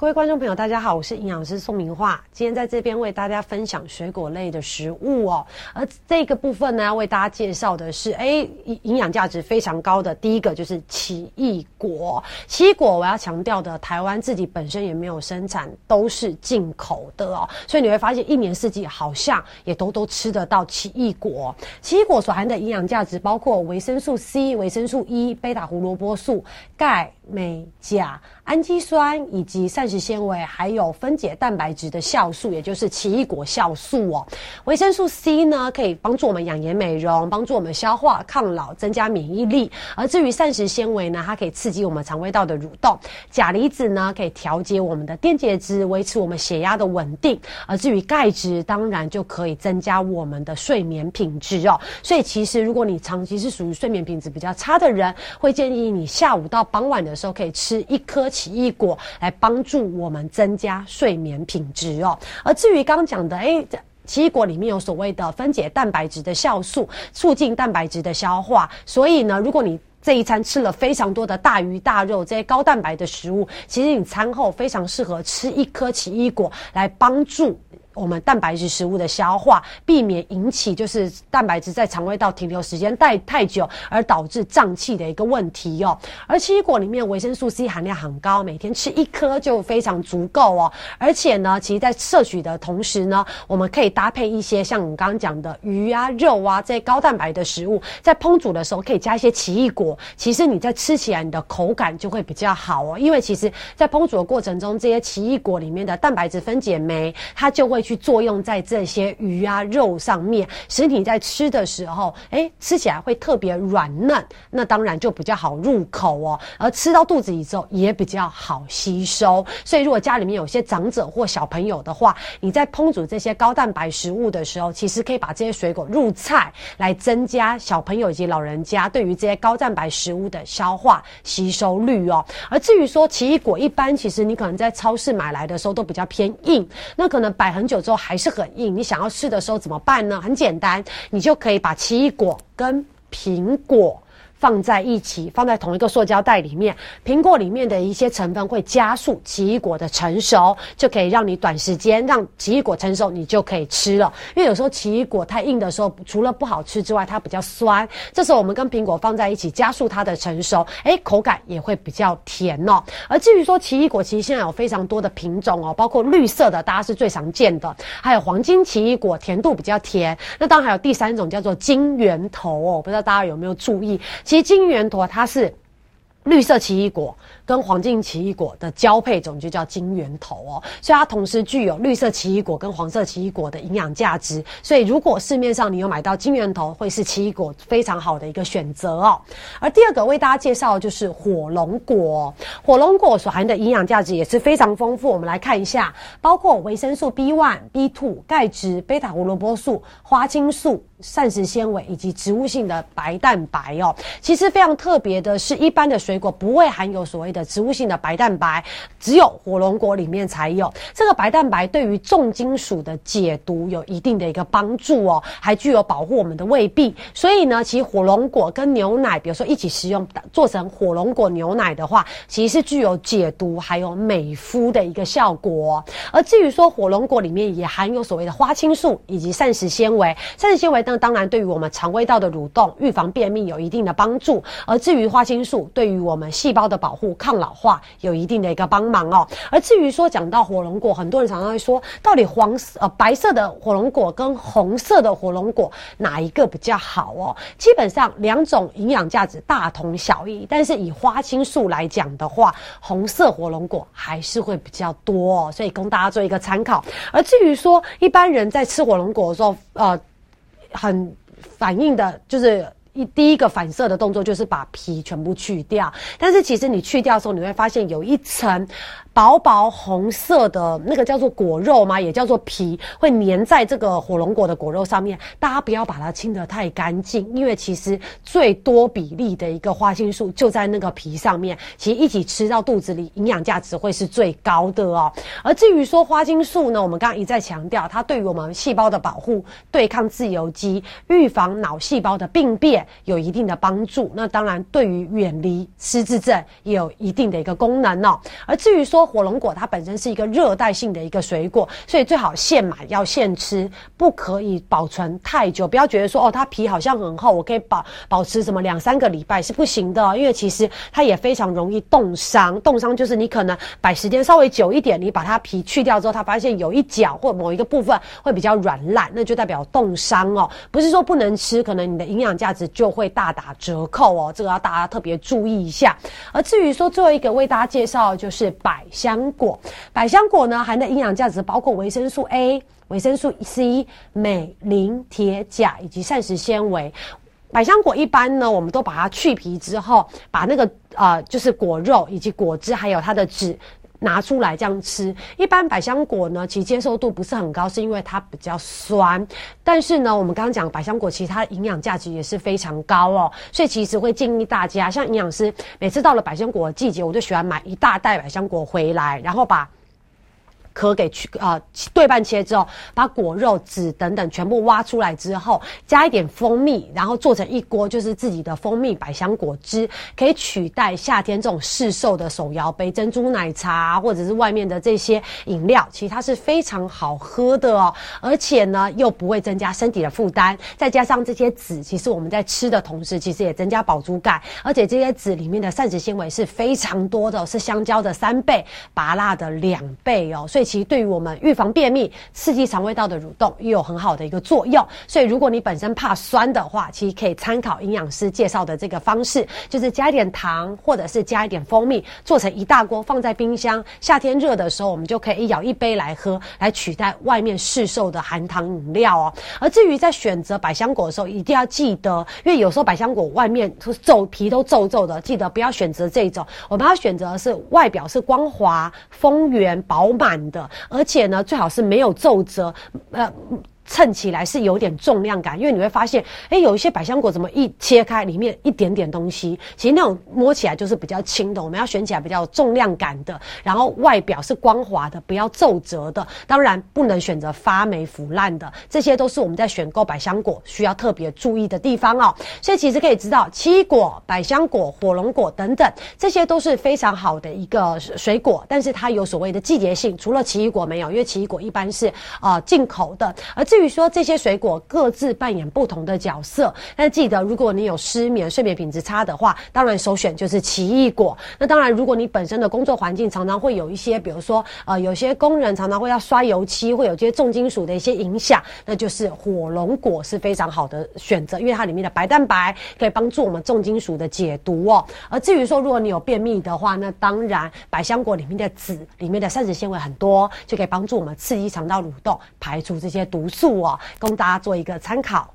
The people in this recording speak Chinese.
各位观众朋友，大家好，我是营养师宋明化，今天在这边为大家分享水果类的食物哦。而这个部分呢，要为大家介绍的是，哎，营营养价值非常高的第一个就是奇异果。奇异果我要强调的，台湾自己本身也没有生产，都是进口的哦。所以你会发现，一年四季好像也都都吃得到奇异果。奇异果所含的营养价值包括维生素 C、维生素 E、贝塔胡萝卜素、钙、镁、钾。氨基酸以及膳膳食纤维，还有分解蛋白质的酵素，也就是奇异果酵素哦。维生素 C 呢，可以帮助我们养颜美容，帮助我们消化、抗老、增加免疫力。而至于膳食纤维呢，它可以刺激我们肠胃道的蠕动。钾离子呢，可以调节我们的电解质，维持我们血压的稳定。而至于钙质，当然就可以增加我们的睡眠品质哦。所以其实如果你长期是属于睡眠品质比较差的人，会建议你下午到傍晚的时候可以吃一颗。奇异果来帮助我们增加睡眠品质哦。而至于刚讲的，哎，奇异果里面有所谓的分解蛋白质的酵素，促进蛋白质的消化。所以呢，如果你这一餐吃了非常多的大鱼大肉这些高蛋白的食物，其实你餐后非常适合吃一颗奇异果来帮助。我们蛋白质食物的消化，避免引起就是蛋白质在肠胃道停留时间太太久，而导致胀气的一个问题哦。而奇异果里面维生素 C 含量很高，每天吃一颗就非常足够哦。而且呢，其实在摄取的同时呢，我们可以搭配一些像我们刚刚讲的鱼啊、肉啊这些高蛋白的食物，在烹煮的时候可以加一些奇异果。其实你在吃起来你的口感就会比较好哦，因为其实在烹煮的过程中，这些奇异果里面的蛋白质分解酶，它就会。去作用在这些鱼啊肉上面，使你在吃的时候，哎，吃起来会特别软嫩，那当然就比较好入口哦。而吃到肚子里之后也比较好吸收。所以如果家里面有些长者或小朋友的话，你在烹煮这些高蛋白食物的时候，其实可以把这些水果入菜，来增加小朋友以及老人家对于这些高蛋白食物的消化吸收率哦。而至于说奇异果，一般其实你可能在超市买来的时候都比较偏硬，那可能摆很。久之后还是很硬，你想要试的时候怎么办呢？很简单，你就可以把奇异果跟苹果。放在一起，放在同一个塑胶袋里面。苹果里面的一些成分会加速奇异果的成熟，就可以让你短时间让奇异果成熟，你就可以吃了。因为有时候奇异果太硬的时候，除了不好吃之外，它比较酸。这时候我们跟苹果放在一起，加速它的成熟，哎，口感也会比较甜哦。而至于说奇异果，其实现在有非常多的品种哦，包括绿色的，大家是最常见的，还有黄金奇异果，甜度比较甜。那当然还有第三种叫做金圆头哦，不知道大家有没有注意？其实金圆坨它是绿色奇异果。跟黄金奇异果的交配种就叫金圆头哦，所以它同时具有绿色奇异果跟黄色奇异果的营养价值。所以如果市面上你有买到金圆头，会是奇异果非常好的一个选择哦。而第二个为大家介绍就是火龙果，火龙果所含的营养价值也是非常丰富。我们来看一下，包括维生素 B one、B two、钙质、贝塔胡萝卜素、花青素、膳食纤维以及植物性的白蛋白哦。其实非常特别的是，一般的水果不会含有所谓的。植物性的白蛋白只有火龙果里面才有。这个白蛋白对于重金属的解毒有一定的一个帮助哦，还具有保护我们的胃壁。所以呢，其实火龙果跟牛奶，比如说一起食用，做成火龙果牛奶的话，其实是具有解毒还有美肤的一个效果。而至于说火龙果里面也含有所谓的花青素以及膳食纤维，膳食纤维那，当然对于我们肠胃道的蠕动、预防便秘有一定的帮助。而至于花青素，对于我们细胞的保护、抗抗老化有一定的一个帮忙哦。而至于说讲到火龙果，很多人常常会说，到底黄色呃白色的火龙果跟红色的火龙果哪一个比较好哦？基本上两种营养价值大同小异，但是以花青素来讲的话，红色火龙果还是会比较多哦，所以供大家做一个参考。而至于说一般人在吃火龙果的时候，呃，很反映的就是。一第一个反射的动作就是把皮全部去掉，但是其实你去掉的时候，你会发现有一层。薄薄红色的那个叫做果肉吗？也叫做皮，会粘在这个火龙果的果肉上面。大家不要把它清得太干净，因为其实最多比例的一个花青素就在那个皮上面。其实一起吃到肚子里，营养价值会是最高的哦。而至于说花青素呢，我们刚刚一再强调，它对于我们细胞的保护、对抗自由基、预防脑细胞的病变。有一定的帮助。那当然，对于远离失智症也有一定的一个功能哦。而至于说火龙果，它本身是一个热带性的一个水果，所以最好现买，要现吃，不可以保存太久。不要觉得说哦，它皮好像很厚，我可以保保持什么两三个礼拜是不行的，因为其实它也非常容易冻伤。冻伤就是你可能摆时间稍微久一点，你把它皮去掉之后，它发现有一角或某一个部分会比较软烂，那就代表冻伤哦。不是说不能吃，可能你的营养价值就会大打折扣哦。这个要大家特别注意一下。而至于说最后一个为大家介绍就是百香果，百香果呢含的营养价值包括维生素 A、维生素 C、镁、磷、铁、钾以及膳食纤维。百香果一般呢，我们都把它去皮之后，把那个呃就是果肉以及果汁还有它的籽。拿出来这样吃，一般百香果呢，其接受度不是很高，是因为它比较酸。但是呢，我们刚刚讲百香果，其实它的营养价值也是非常高哦。所以其实会建议大家，像营养师每次到了百香果的季节，我就喜欢买一大袋百香果回来，然后把。壳给去啊对半切之后，把果肉、籽等等全部挖出来之后，加一点蜂蜜，然后做成一锅就是自己的蜂蜜百香果汁，可以取代夏天这种市售的手摇杯珍珠奶茶或者是外面的这些饮料。其实它是非常好喝的哦，而且呢又不会增加身体的负担。再加上这些籽，其实我们在吃的同时，其实也增加饱足感。而且这些籽里面的膳食纤维是非常多的，是香蕉的三倍，芭辣的两倍哦，所以。其对于我们预防便秘、刺激肠胃道的蠕动，也有很好的一个作用。所以，如果你本身怕酸的话，其实可以参考营养师介绍的这个方式，就是加一点糖，或者是加一点蜂蜜，做成一大锅，放在冰箱。夏天热的时候，我们就可以一舀一杯来喝，来取代外面市售的含糖饮料哦。而至于在选择百香果的时候，一定要记得，因为有时候百香果外面都皱皮都皱皱的，记得不要选择这种。我们要选择的是外表是光滑、丰圆、饱满。的，而且呢，最好是没有皱褶，呃。称起来是有点重量感，因为你会发现，哎，有一些百香果怎么一切开，里面一点点东西，其实那种摸起来就是比较轻的。我们要选起来比较重量感的，然后外表是光滑的，不要皱褶的。当然不能选择发霉腐烂的，这些都是我们在选购百香果需要特别注意的地方哦。所以其实可以知道，奇异果、百香果、火龙果等等，这些都是非常好的一个水果，但是它有所谓的季节性，除了奇异果没有，因为奇异果一般是啊进口的，而至于据说这些水果各自扮演不同的角色，但记得如果你有失眠、睡眠品质差的话，当然首选就是奇异果。那当然，如果你本身的工作环境常常会有一些，比如说呃，有些工人常常会要刷油漆，会有这些重金属的一些影响，那就是火龙果是非常好的选择，因为它里面的白蛋白可以帮助我们重金属的解毒哦。而至于说如果你有便秘的话，那当然百香果里面的籽里面的膳食纤维很多，就可以帮助我们刺激肠道蠕动，排除这些毒素。我供大家做一个参考。